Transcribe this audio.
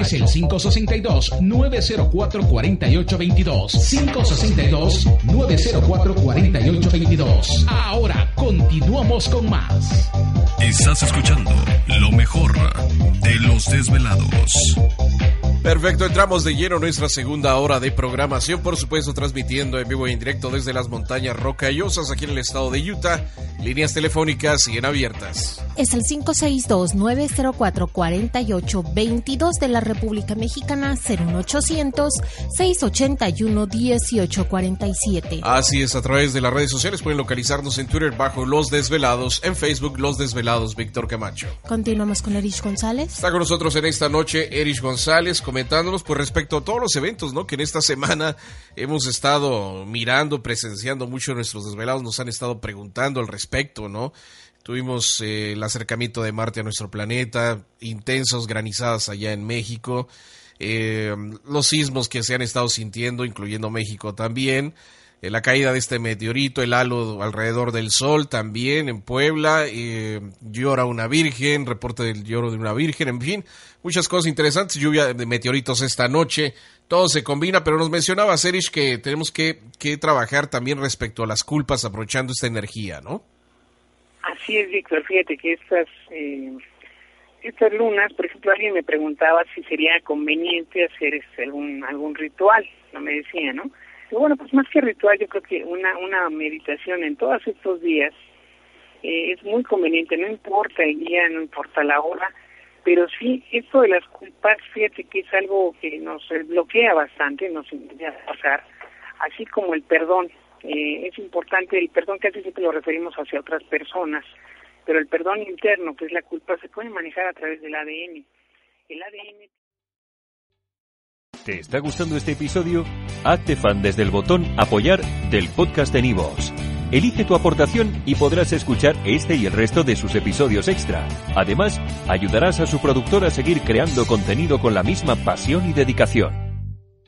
Es el 562-904-4822. 562-904-4822. Ahora continuamos con más. Estás escuchando lo mejor de los desvelados. Perfecto, entramos de lleno nuestra segunda hora de programación, por supuesto transmitiendo en vivo e indirecto desde las montañas rocallosas aquí en el estado de Utah. Líneas telefónicas siguen abiertas. Es el 562-904-4822 de la República Mexicana, 01800-681-1847. Así es, a través de las redes sociales pueden localizarnos en Twitter bajo Los Desvelados, en Facebook Los Desvelados, Víctor Camacho. Continuamos con Erich González. Está con nosotros en esta noche Erich González comentándonos por respecto a todos los eventos, ¿no? Que en esta semana hemos estado mirando, presenciando mucho nuestros desvelados, nos han estado preguntando al respecto, ¿no? Tuvimos eh, el acercamiento de Marte a nuestro planeta, intensos granizadas allá en México, eh, los sismos que se han estado sintiendo, incluyendo México también. Eh, la caída de este meteorito, el halo alrededor del Sol también en Puebla, eh, llora una virgen, reporte del lloro de una virgen, en fin, muchas cosas interesantes, lluvia de meteoritos esta noche, todo se combina, pero nos mencionaba Serish que tenemos que, que trabajar también respecto a las culpas aprovechando esta energía, ¿no? Así es, Víctor, fíjate que estas... Eh estas lunas, por ejemplo, alguien me preguntaba si sería conveniente hacer este, algún algún ritual, no me decía, ¿no? bueno, pues más que ritual, yo creo que una, una meditación en todos estos días eh, es muy conveniente, no importa el día, no importa la hora, pero sí, esto de las culpas, fíjate que es algo que nos bloquea bastante, nos intenta pasar, así como el perdón. Eh, es importante, el perdón casi siempre lo referimos hacia otras personas, pero el perdón interno, que es la culpa, se puede manejar a través del ADN. El ADN ¿Te está gustando este episodio? Hazte fan desde el botón Apoyar del podcast de Nivos. Elige tu aportación y podrás escuchar este y el resto de sus episodios extra. Además, ayudarás a su productor a seguir creando contenido con la misma pasión y dedicación.